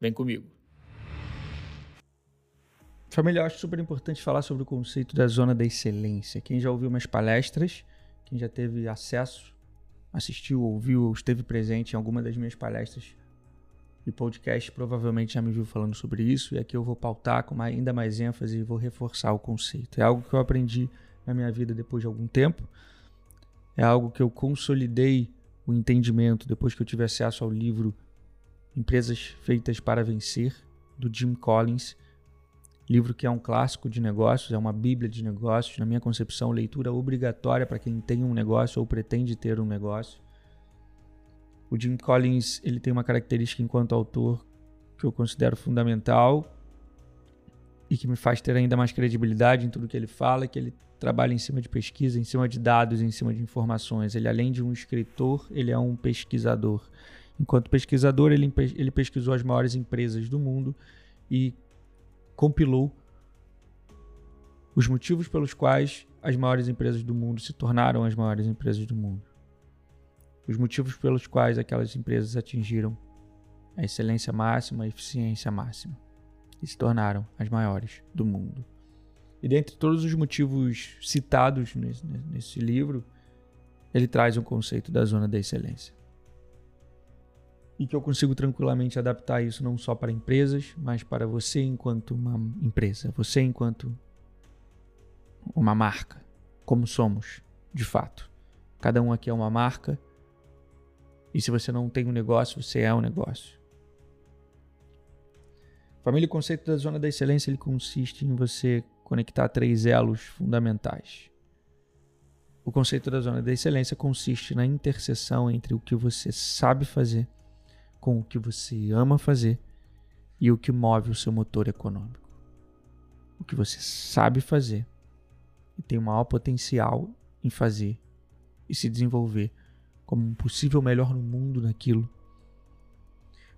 Vem comigo. Família, eu acho super importante falar sobre o conceito da zona da excelência. Quem já ouviu minhas palestras, quem já teve acesso, assistiu, ouviu ou esteve presente em alguma das minhas palestras e podcast, provavelmente já me viu falando sobre isso. E aqui eu vou pautar com ainda mais ênfase e vou reforçar o conceito. É algo que eu aprendi na minha vida depois de algum tempo. É algo que eu consolidei o entendimento depois que eu tive acesso ao livro Empresas Feitas para Vencer, do Jim Collins. Livro que é um clássico de negócios, é uma bíblia de negócios, na minha concepção, leitura obrigatória para quem tem um negócio ou pretende ter um negócio. O Jim Collins ele tem uma característica enquanto autor que eu considero fundamental e que me faz ter ainda mais credibilidade em tudo que ele fala, que ele trabalha em cima de pesquisa, em cima de dados, em cima de informações. Ele além de um escritor, ele é um pesquisador. Enquanto pesquisador, ele, ele pesquisou as maiores empresas do mundo e compilou os motivos pelos quais as maiores empresas do mundo se tornaram as maiores empresas do mundo. Os motivos pelos quais aquelas empresas atingiram a excelência máxima, a eficiência máxima e se tornaram as maiores do mundo. E dentre todos os motivos citados nesse, nesse livro, ele traz um conceito da zona da excelência e que eu consigo tranquilamente adaptar isso não só para empresas, mas para você enquanto uma empresa, você enquanto uma marca, como somos, de fato. Cada um aqui é uma marca. E se você não tem um negócio, você é um negócio. Família, o conceito da zona da excelência ele consiste em você conectar três elos fundamentais. O conceito da zona da excelência consiste na interseção entre o que você sabe fazer com o que você ama fazer e o que move o seu motor econômico. O que você sabe fazer e tem o maior potencial em fazer e se desenvolver como um possível melhor no mundo naquilo.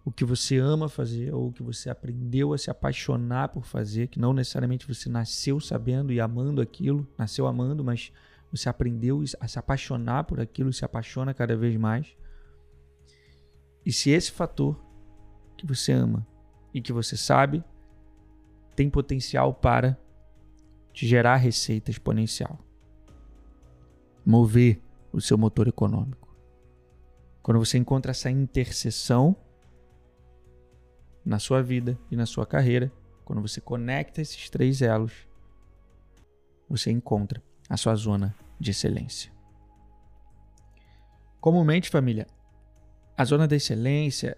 O que você ama fazer ou o que você aprendeu a se apaixonar por fazer, que não necessariamente você nasceu sabendo e amando aquilo, nasceu amando, mas você aprendeu a se apaixonar por aquilo e se apaixona cada vez mais. E se esse fator que você ama e que você sabe tem potencial para te gerar receita exponencial, mover o seu motor econômico. Quando você encontra essa interseção na sua vida e na sua carreira, quando você conecta esses três elos, você encontra a sua zona de excelência. Comumente, família, a zona da excelência,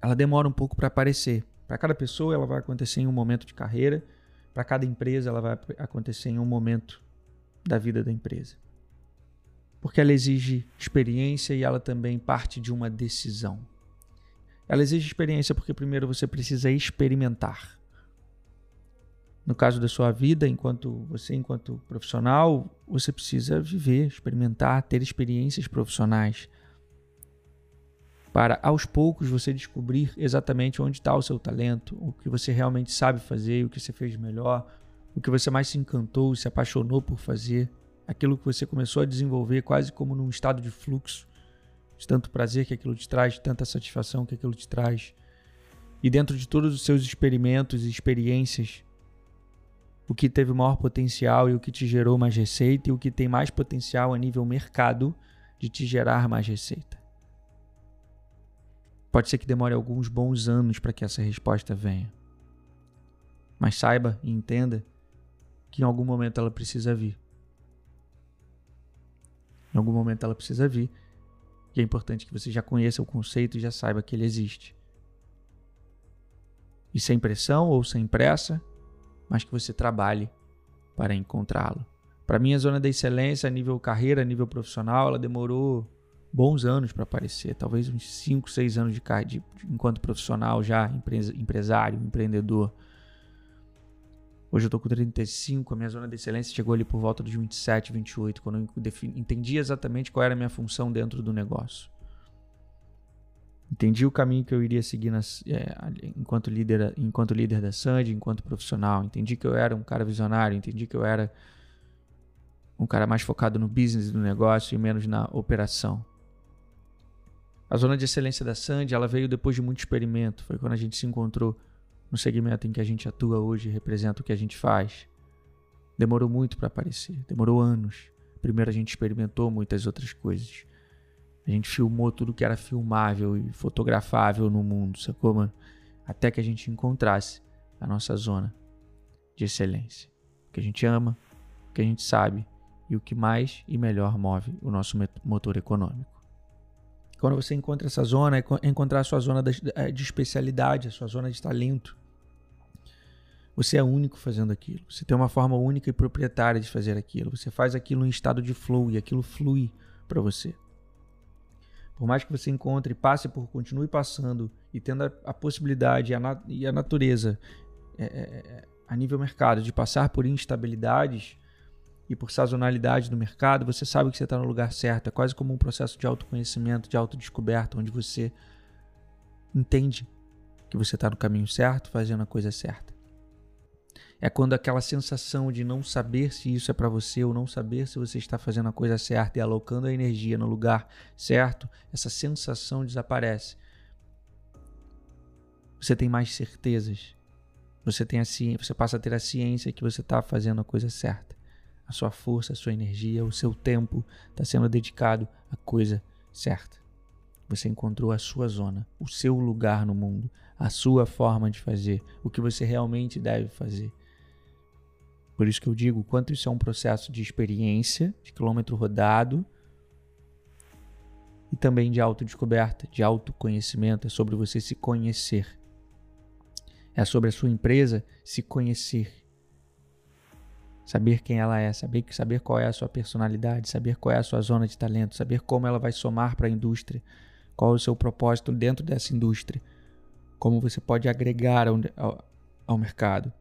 ela demora um pouco para aparecer. Para cada pessoa, ela vai acontecer em um momento de carreira. Para cada empresa, ela vai acontecer em um momento da vida da empresa. Porque ela exige experiência e ela também parte de uma decisão. Ela exige experiência porque primeiro você precisa experimentar. No caso da sua vida, enquanto você enquanto profissional, você precisa viver, experimentar, ter experiências profissionais para aos poucos você descobrir exatamente onde está o seu talento, o que você realmente sabe fazer, o que você fez melhor, o que você mais se encantou, se apaixonou por fazer, aquilo que você começou a desenvolver quase como num estado de fluxo, de tanto prazer que aquilo te traz, de tanta satisfação que aquilo te traz. E dentro de todos os seus experimentos e experiências, o que teve maior potencial e o que te gerou mais receita e o que tem mais potencial a nível mercado de te gerar mais receita. Pode ser que demore alguns bons anos para que essa resposta venha. Mas saiba e entenda que em algum momento ela precisa vir. Em algum momento ela precisa vir. E é importante que você já conheça o conceito e já saiba que ele existe. E sem pressão ou sem pressa, mas que você trabalhe para encontrá-lo. Para mim, a zona da excelência a nível carreira, a nível profissional, ela demorou bons anos para aparecer, talvez uns 5, 6 anos de, de, enquanto profissional já, empresário, empreendedor. Hoje eu tô com 35, a minha zona de excelência chegou ali por volta dos 27, 28, quando eu entendi exatamente qual era a minha função dentro do negócio. Entendi o caminho que eu iria seguir nas, é, enquanto, líder, enquanto líder da Sandy, enquanto profissional. Entendi que eu era um cara visionário, entendi que eu era um cara mais focado no business do negócio e menos na operação. A zona de excelência da Sandy, ela veio depois de muito experimento. Foi quando a gente se encontrou no segmento em que a gente atua hoje e representa o que a gente faz. Demorou muito para aparecer, demorou anos. Primeiro a gente experimentou muitas outras coisas. A gente filmou tudo que era filmável e fotografável no mundo, sacou, mano? Até que a gente encontrasse a nossa zona de excelência. O que a gente ama, o que a gente sabe e o que mais e melhor move o nosso motor econômico. Quando você encontra essa zona, é encontrar a sua zona é, de especialidade, a sua zona de talento. Você é único fazendo aquilo. Você tem uma forma única e proprietária de fazer aquilo. Você faz aquilo em estado de flow e aquilo flui para você. Por mais que você encontre, passe por, continue passando e tendo a, a possibilidade a na, e a natureza é, é, é, a nível mercado de passar por instabilidades e por sazonalidade do mercado, você sabe que você está no lugar certo. É quase como um processo de autoconhecimento, de autodescoberta, onde você entende que você está no caminho certo, fazendo a coisa certa. É quando aquela sensação de não saber se isso é para você ou não saber se você está fazendo a coisa certa e alocando a energia no lugar certo, essa sensação desaparece. Você tem mais certezas. Você tem a ciência, você passa a ter a ciência que você está fazendo a coisa certa. A sua força, a sua energia, o seu tempo está sendo dedicado à coisa certa. Você encontrou a sua zona, o seu lugar no mundo, a sua forma de fazer, o que você realmente deve fazer. Por isso que eu digo quanto isso é um processo de experiência, de quilômetro rodado e também de autodescoberta, de autoconhecimento, é sobre você se conhecer. É sobre a sua empresa se conhecer. Saber quem ela é, saber, saber qual é a sua personalidade, saber qual é a sua zona de talento, saber como ela vai somar para a indústria, qual é o seu propósito dentro dessa indústria, como você pode agregar ao, ao, ao mercado.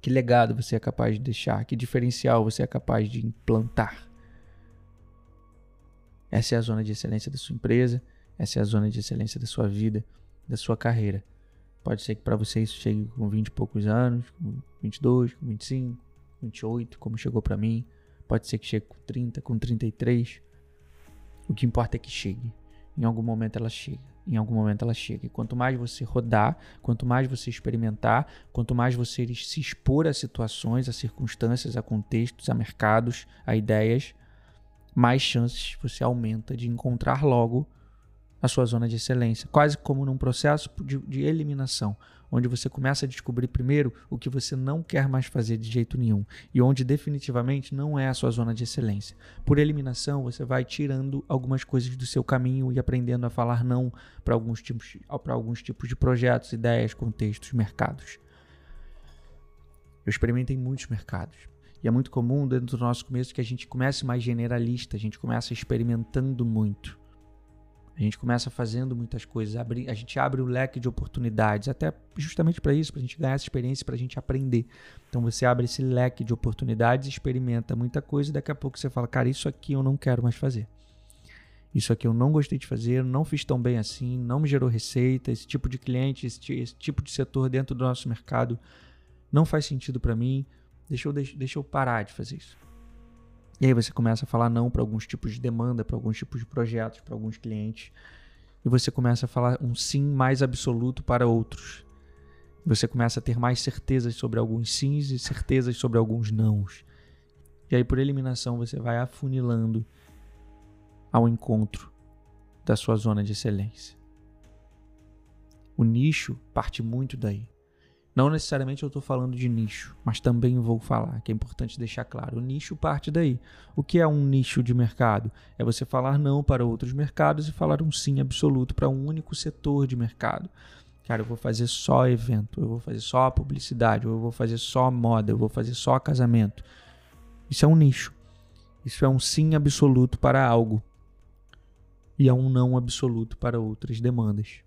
Que legado você é capaz de deixar? Que diferencial você é capaz de implantar? Essa é a zona de excelência da sua empresa, essa é a zona de excelência da sua vida, da sua carreira. Pode ser que para você isso chegue com 20 e poucos anos, com 22, com 25, 28, como chegou para mim. Pode ser que chegue com 30, com 33. O que importa é que chegue. Em algum momento ela chega em algum momento ela chega. E quanto mais você rodar, quanto mais você experimentar, quanto mais você se expor a situações, a circunstâncias, a contextos, a mercados, a ideias, mais chances você aumenta de encontrar logo a sua zona de excelência, quase como num processo de, de, eliminação, onde você começa a descobrir primeiro o que você não quer mais fazer de jeito nenhum e onde definitivamente não é a sua zona de excelência. Por eliminação, você vai tirando algumas coisas do seu caminho e aprendendo a falar não para alguns tipos, para alguns tipos de projetos, ideias, contextos, mercados. Eu experimentei muitos mercados. E é muito comum dentro do nosso começo que a gente comece mais generalista, a gente começa experimentando muito. A gente começa fazendo muitas coisas, a gente abre o leque de oportunidades, até justamente para isso, para a gente ganhar essa experiência, para a gente aprender. Então você abre esse leque de oportunidades, experimenta muita coisa e daqui a pouco você fala, cara, isso aqui eu não quero mais fazer. Isso aqui eu não gostei de fazer, não fiz tão bem assim, não me gerou receita, esse tipo de cliente, esse, esse tipo de setor dentro do nosso mercado não faz sentido para mim, deixa eu, deixa, eu parar de fazer isso. E aí você começa a falar não para alguns tipos de demanda, para alguns tipos de projetos, para alguns clientes. E você começa a falar um sim mais absoluto para outros. Você começa a ter mais certezas sobre alguns sims e certezas sobre alguns nãos. E aí, por eliminação, você vai afunilando ao encontro da sua zona de excelência. O nicho parte muito daí. Não necessariamente eu estou falando de nicho, mas também vou falar, que é importante deixar claro. O nicho parte daí. O que é um nicho de mercado? É você falar não para outros mercados e falar um sim absoluto para um único setor de mercado. Cara, eu vou fazer só evento, eu vou fazer só publicidade, eu vou fazer só moda, eu vou fazer só casamento. Isso é um nicho. Isso é um sim absoluto para algo. e a um não absoluto para outras demandas.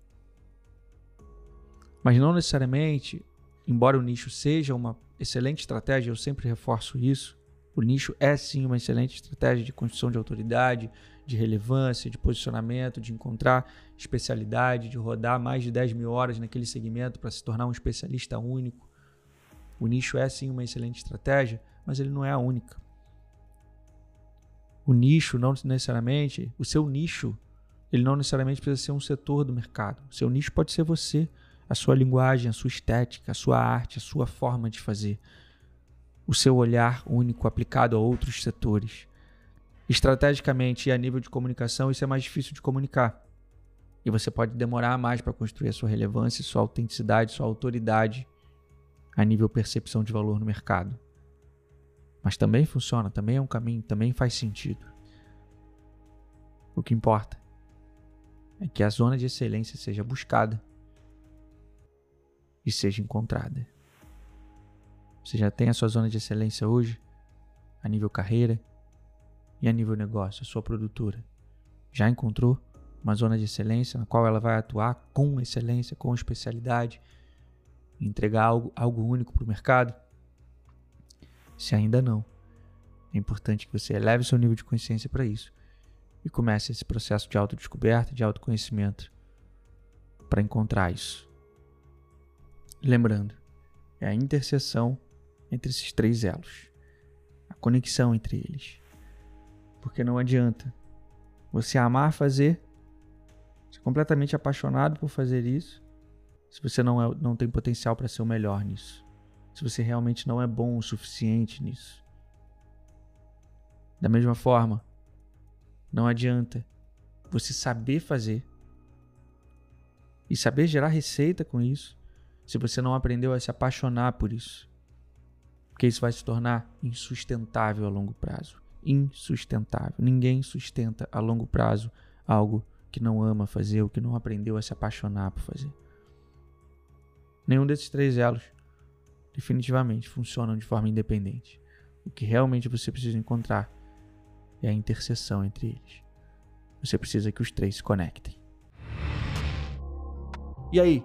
Mas não necessariamente, embora o nicho seja uma excelente estratégia, eu sempre reforço isso, o nicho é sim uma excelente estratégia de construção de autoridade, de relevância, de posicionamento, de encontrar especialidade, de rodar mais de 10 mil horas naquele segmento para se tornar um especialista único. O nicho é sim uma excelente estratégia, mas ele não é a única. O nicho não necessariamente, o seu nicho, ele não necessariamente precisa ser um setor do mercado. O seu nicho pode ser você, a sua linguagem, a sua estética, a sua arte, a sua forma de fazer, o seu olhar único aplicado a outros setores. Estrategicamente e a nível de comunicação, isso é mais difícil de comunicar. E você pode demorar mais para construir a sua relevância, sua autenticidade, sua autoridade a nível percepção de valor no mercado. Mas também funciona, também é um caminho, também faz sentido. O que importa é que a zona de excelência seja buscada e seja encontrada. Você já tem a sua zona de excelência hoje, a nível carreira e a nível negócio, a sua produtora. Já encontrou uma zona de excelência na qual ela vai atuar com excelência, com especialidade, entregar algo, algo único para o mercado? Se ainda não, é importante que você eleve seu nível de consciência para isso e comece esse processo de autodescoberta, de autoconhecimento para encontrar isso. Lembrando, é a interseção entre esses três elos, a conexão entre eles. Porque não adianta você amar fazer, ser completamente apaixonado por fazer isso, se você não, é, não tem potencial para ser o melhor nisso. Se você realmente não é bom o suficiente nisso. Da mesma forma, não adianta você saber fazer e saber gerar receita com isso se você não aprendeu a se apaixonar por isso porque isso vai se tornar insustentável a longo prazo. Insustentável. Ninguém sustenta a longo prazo algo que não ama fazer ou que não aprendeu a se apaixonar por fazer. Nenhum desses três elos definitivamente funcionam de forma independente. O que realmente você precisa encontrar é a interseção entre eles. Você precisa que os três se conectem. E aí,